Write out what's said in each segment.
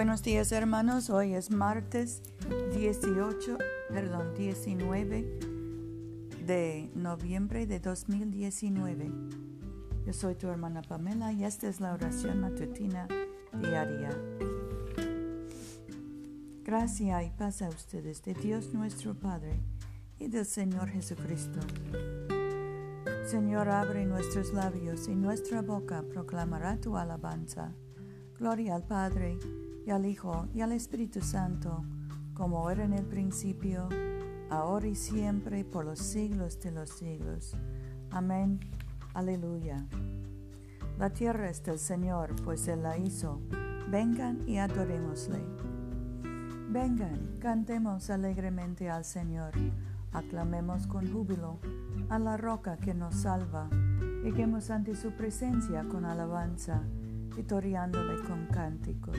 Buenos días hermanos, hoy es martes 18, perdón, 19 de noviembre de 2019. Yo soy tu hermana Pamela y esta es la oración matutina diaria. Gracia y paz a ustedes de Dios nuestro Padre y del Señor Jesucristo. Señor, abre nuestros labios y nuestra boca proclamará tu alabanza. Gloria al Padre al Hijo y al Espíritu Santo, como era en el principio, ahora y siempre, por los siglos de los siglos. Amén. Aleluya. La tierra es del Señor, pues Él la hizo. Vengan y adorémosle. Vengan, cantemos alegremente al Señor, aclamemos con júbilo a la roca que nos salva, lleguemos ante su presencia con alabanza, vitoriándole con cánticos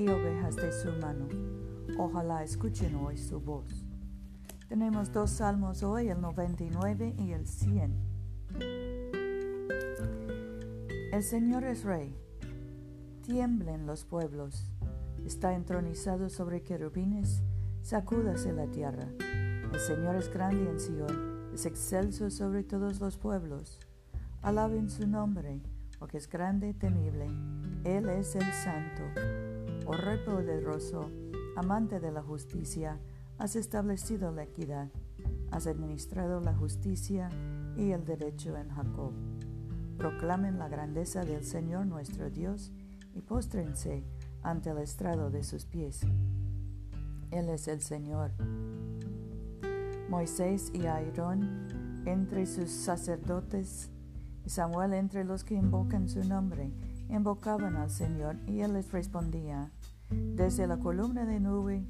y ovejas de su mano. Ojalá escuchen hoy su voz. Tenemos dos salmos hoy, el 99 y el 100. El Señor es rey. Tiemblen los pueblos. Está entronizado sobre querubines. Sacúdase la tierra. El Señor es grande en Sion. Es excelso sobre todos los pueblos. Alaben su nombre, porque es grande y temible. Él es el santo oh Rey poderoso, amante de la justicia, has establecido la equidad, has administrado la justicia y el derecho en Jacob. Proclamen la grandeza del Señor nuestro Dios y póstrense ante el estrado de sus pies. Él es el Señor. Moisés y Aarón entre sus sacerdotes y Samuel entre los que invocan su nombre, invocaban al Señor y Él les respondía. Desde la columna de nube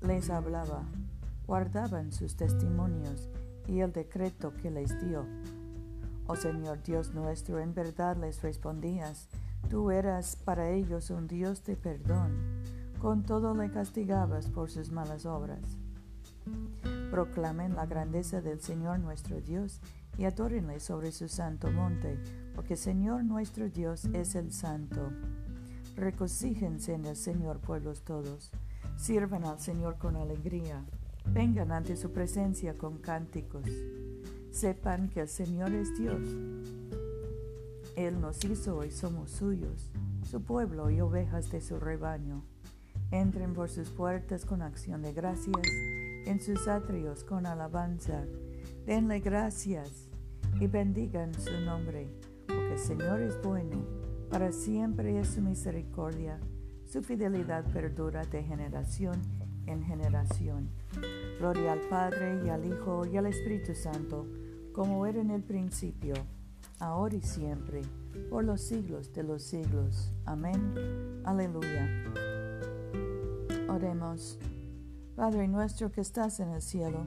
les hablaba, guardaban sus testimonios y el decreto que les dio. Oh Señor Dios nuestro, en verdad les respondías, tú eras para ellos un Dios de perdón, con todo le castigabas por sus malas obras. Proclamen la grandeza del Señor nuestro Dios y adórenle sobre su santo monte, porque Señor nuestro Dios es el santo. Recocíjense en el Señor, pueblos todos. Sirvan al Señor con alegría. Vengan ante su presencia con cánticos. Sepan que el Señor es Dios. Él nos hizo y somos suyos, su pueblo y ovejas de su rebaño. Entren por sus puertas con acción de gracias, en sus atrios con alabanza. Denle gracias y bendigan su nombre, porque el Señor es bueno para siempre es su misericordia, su fidelidad perdura de generación en generación. Gloria al Padre y al Hijo y al Espíritu Santo, como era en el principio, ahora y siempre, por los siglos de los siglos. Amén. Aleluya. Oremos. Padre nuestro que estás en el cielo,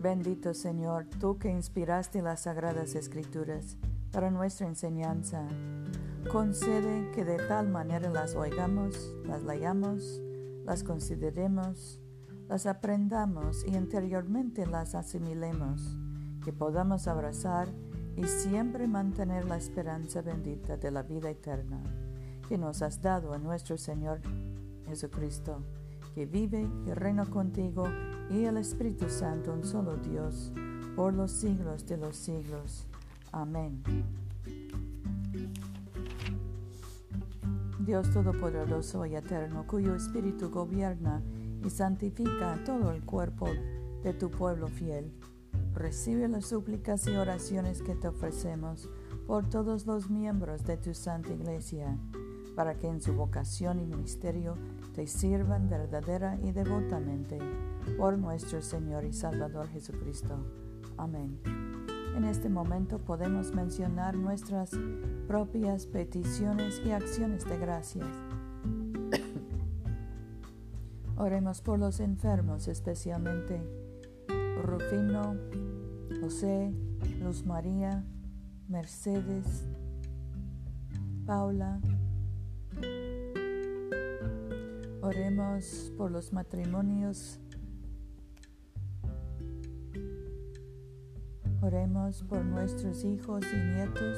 Bendito Señor, tú que inspiraste las sagradas escrituras para nuestra enseñanza, concede que de tal manera las oigamos, las leamos, las consideremos, las aprendamos y interiormente las asimilemos, que podamos abrazar y siempre mantener la esperanza bendita de la vida eterna que nos has dado a nuestro Señor Jesucristo que vive y reina contigo y el Espíritu Santo, un solo Dios, por los siglos de los siglos. Amén. Dios Todopoderoso y Eterno, cuyo Espíritu gobierna y santifica todo el cuerpo de tu pueblo fiel, recibe las súplicas y oraciones que te ofrecemos por todos los miembros de tu Santa Iglesia, para que en su vocación y ministerio te sirvan verdadera y devotamente por nuestro Señor y Salvador Jesucristo. Amén. En este momento podemos mencionar nuestras propias peticiones y acciones de gracias. Oremos por los enfermos, especialmente Rufino, José, Luz María, Mercedes, Paula. Oremos por los matrimonios. Oremos por nuestros hijos y nietos.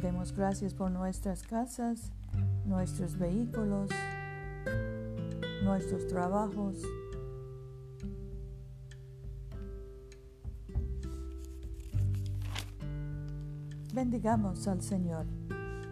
Demos gracias por nuestras casas, nuestros vehículos, nuestros trabajos. Bendigamos al Señor.